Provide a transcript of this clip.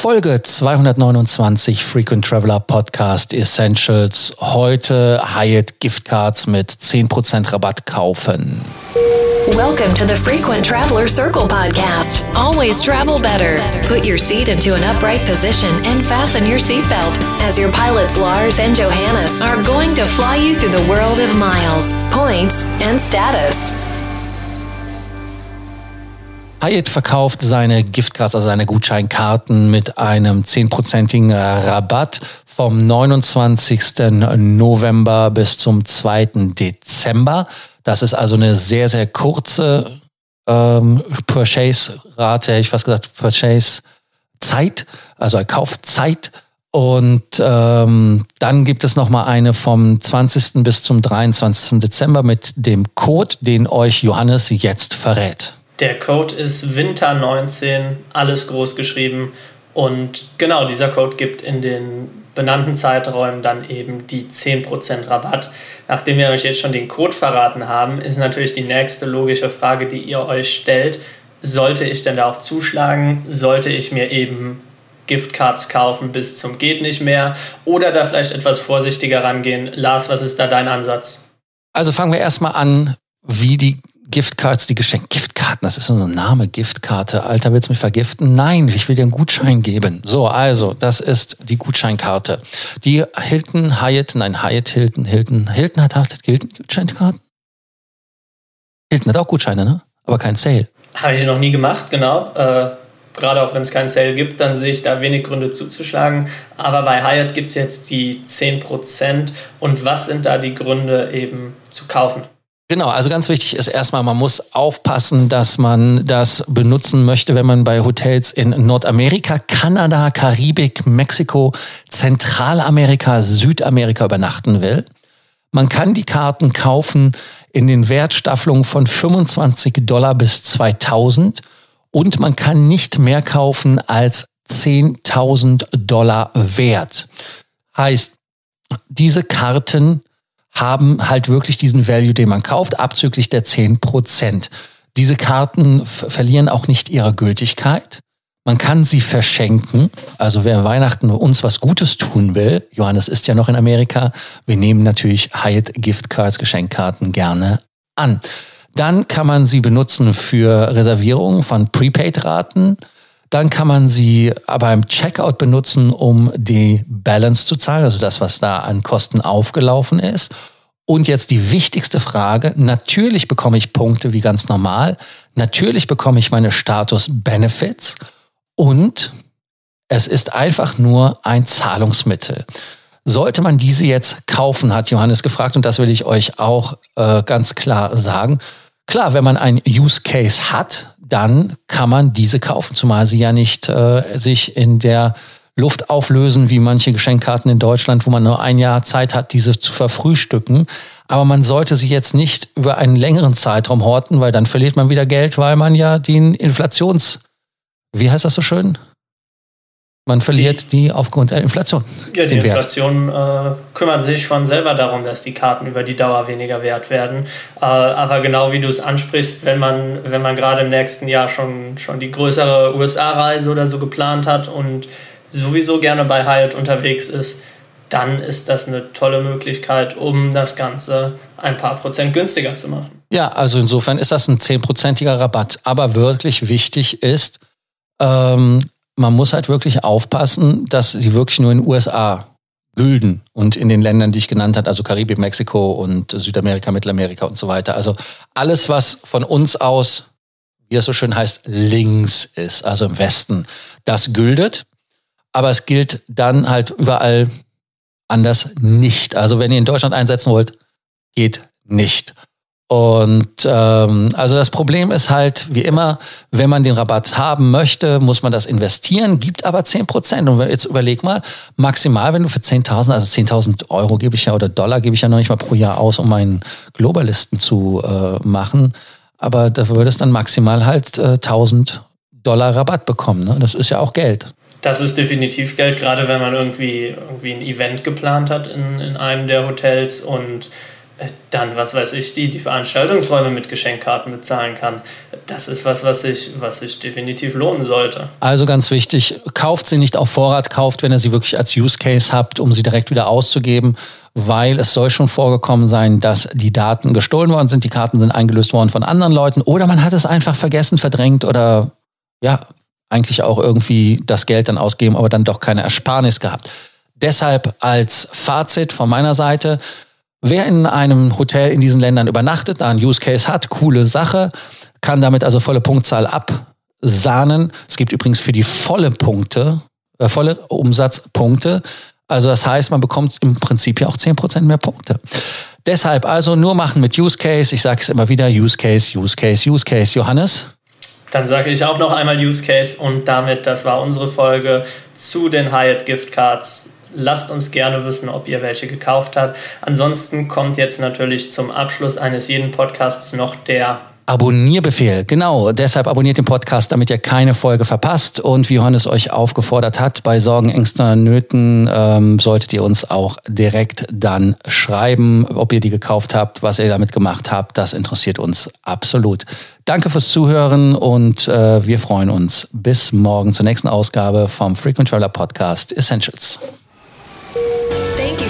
Folge 229 Frequent Traveler Podcast Essentials. Heute Hyatt Gift Cards mit 10% Rabatt kaufen. Welcome to the Frequent Traveler Circle podcast. Always travel better. Put your seat into an upright position and fasten your seatbelt as your pilots Lars and Johannes are going to fly you through the world of miles, points, and status. Hyatt verkauft seine Giftcards, also seine Gutscheinkarten mit einem 10%igen Rabatt vom 29. November bis zum 2. Dezember. Das ist also eine sehr, sehr kurze ähm, Purchase-Rate, hätte ich fast gesagt, Purchase-Zeit, also Kaufzeit. Und ähm, dann gibt es nochmal eine vom 20. bis zum 23. Dezember mit dem Code, den euch Johannes jetzt verrät. Der Code ist Winter19, alles groß geschrieben. Und genau, dieser Code gibt in den benannten Zeiträumen dann eben die 10% Rabatt. Nachdem wir euch jetzt schon den Code verraten haben, ist natürlich die nächste logische Frage, die ihr euch stellt, sollte ich denn da auch zuschlagen? Sollte ich mir eben Giftcards kaufen bis zum geht nicht mehr oder da vielleicht etwas vorsichtiger rangehen? Lars, was ist da dein Ansatz? Also fangen wir erstmal an, wie die Giftcards, die Geschenke, Giftkarten, das ist so ein Name, Giftkarte. Alter, willst du mich vergiften? Nein, ich will dir einen Gutschein geben. So, also, das ist die Gutscheinkarte. Die Hilton, Hyatt, nein, Hyatt, Hilton, Hilton, Hilton hat, hat Hilton Gutscheinkarten? Hilton hat auch Gutscheine, ne? Aber kein Sale. Habe ich noch nie gemacht, genau. Äh, gerade auch wenn es keinen Sale gibt, dann sehe ich da wenig Gründe zuzuschlagen. Aber bei Hyatt gibt es jetzt die 10%. Und was sind da die Gründe eben zu kaufen? Genau, also ganz wichtig ist erstmal, man muss aufpassen, dass man das benutzen möchte, wenn man bei Hotels in Nordamerika, Kanada, Karibik, Mexiko, Zentralamerika, Südamerika übernachten will. Man kann die Karten kaufen in den Wertstaffelungen von 25 Dollar bis 2000 und man kann nicht mehr kaufen als 10.000 Dollar wert. Heißt, diese Karten haben halt wirklich diesen Value, den man kauft, abzüglich der 10 Prozent. Diese Karten verlieren auch nicht ihre Gültigkeit. Man kann sie verschenken. Also wer Weihnachten uns was Gutes tun will, Johannes ist ja noch in Amerika, wir nehmen natürlich Hyatt Gift Cards, Geschenkkarten gerne an. Dann kann man sie benutzen für Reservierungen von Prepaid-Raten. Dann kann man sie beim Checkout benutzen, um die Balance zu zahlen, also das, was da an Kosten aufgelaufen ist. Und jetzt die wichtigste Frage. Natürlich bekomme ich Punkte wie ganz normal. Natürlich bekomme ich meine Status-Benefits. Und es ist einfach nur ein Zahlungsmittel. Sollte man diese jetzt kaufen, hat Johannes gefragt, und das will ich euch auch äh, ganz klar sagen. Klar, wenn man einen Use Case hat, dann kann man diese kaufen, zumal sie ja nicht äh, sich in der Luft auflösen, wie manche Geschenkkarten in Deutschland, wo man nur ein Jahr Zeit hat, diese zu verfrühstücken. Aber man sollte sie jetzt nicht über einen längeren Zeitraum horten, weil dann verliert man wieder Geld, weil man ja den Inflations, wie heißt das so schön? Man verliert die, die aufgrund der Inflation. Ja, die Inflation äh, kümmert sich von selber darum, dass die Karten über die Dauer weniger wert werden. Äh, aber genau wie du es ansprichst, wenn man, wenn man gerade im nächsten Jahr schon, schon die größere USA-Reise oder so geplant hat und sowieso gerne bei Hyatt unterwegs ist, dann ist das eine tolle Möglichkeit, um das Ganze ein paar Prozent günstiger zu machen. Ja, also insofern ist das ein zehnprozentiger Rabatt. Aber wirklich wichtig ist, ähm, man muss halt wirklich aufpassen, dass sie wirklich nur in den USA gülden und in den Ländern, die ich genannt habe, also Karibik, Mexiko und Südamerika, Mittelamerika und so weiter. Also alles, was von uns aus, wie es so schön heißt, links ist, also im Westen, das güldet aber es gilt dann halt überall anders nicht. Also wenn ihr in Deutschland einsetzen wollt, geht nicht. Und ähm, also das Problem ist halt, wie immer, wenn man den Rabatt haben möchte, muss man das investieren, gibt aber zehn Prozent. Und jetzt überleg mal, maximal, wenn du für 10.000, also 10.000 Euro gebe ich ja oder Dollar gebe ich ja noch nicht mal pro Jahr aus, um meinen Globalisten zu äh, machen. Aber da würde es dann maximal halt äh, 1.000 Dollar Rabatt bekommen. Ne? Das ist ja auch Geld. Das ist definitiv Geld, gerade wenn man irgendwie, irgendwie ein Event geplant hat in, in einem der Hotels und dann, was weiß ich, die, die Veranstaltungsräume mit Geschenkkarten bezahlen kann. Das ist was, was sich, was sich definitiv lohnen sollte. Also ganz wichtig, kauft sie nicht auf Vorrat, kauft, wenn ihr sie wirklich als Use Case habt, um sie direkt wieder auszugeben, weil es soll schon vorgekommen sein, dass die Daten gestohlen worden sind, die Karten sind eingelöst worden von anderen Leuten oder man hat es einfach vergessen, verdrängt oder ja, eigentlich auch irgendwie das Geld dann ausgeben, aber dann doch keine Ersparnis gehabt. Deshalb als Fazit von meiner Seite, Wer in einem Hotel in diesen Ländern übernachtet, da einen Use Case hat, coole Sache, kann damit also volle Punktzahl absahnen. Es gibt übrigens für die volle Punkte, äh, volle Umsatzpunkte. Also das heißt, man bekommt im Prinzip ja auch 10% mehr Punkte. Deshalb also nur machen mit Use Case. Ich sage es immer wieder, Use Case, Use Case, Use Case. Johannes? Dann sage ich auch noch einmal Use Case und damit, das war unsere Folge zu den Hyatt Gift Cards Lasst uns gerne wissen, ob ihr welche gekauft habt. Ansonsten kommt jetzt natürlich zum Abschluss eines jeden Podcasts noch der Abonnierbefehl, genau. Deshalb abonniert den Podcast, damit ihr keine Folge verpasst. Und wie Johannes euch aufgefordert hat, bei Sorgen, Ängsten, Nöten ähm, solltet ihr uns auch direkt dann schreiben, ob ihr die gekauft habt, was ihr damit gemacht habt. Das interessiert uns absolut. Danke fürs Zuhören und äh, wir freuen uns bis morgen zur nächsten Ausgabe vom Frequent Traveler Podcast Essentials.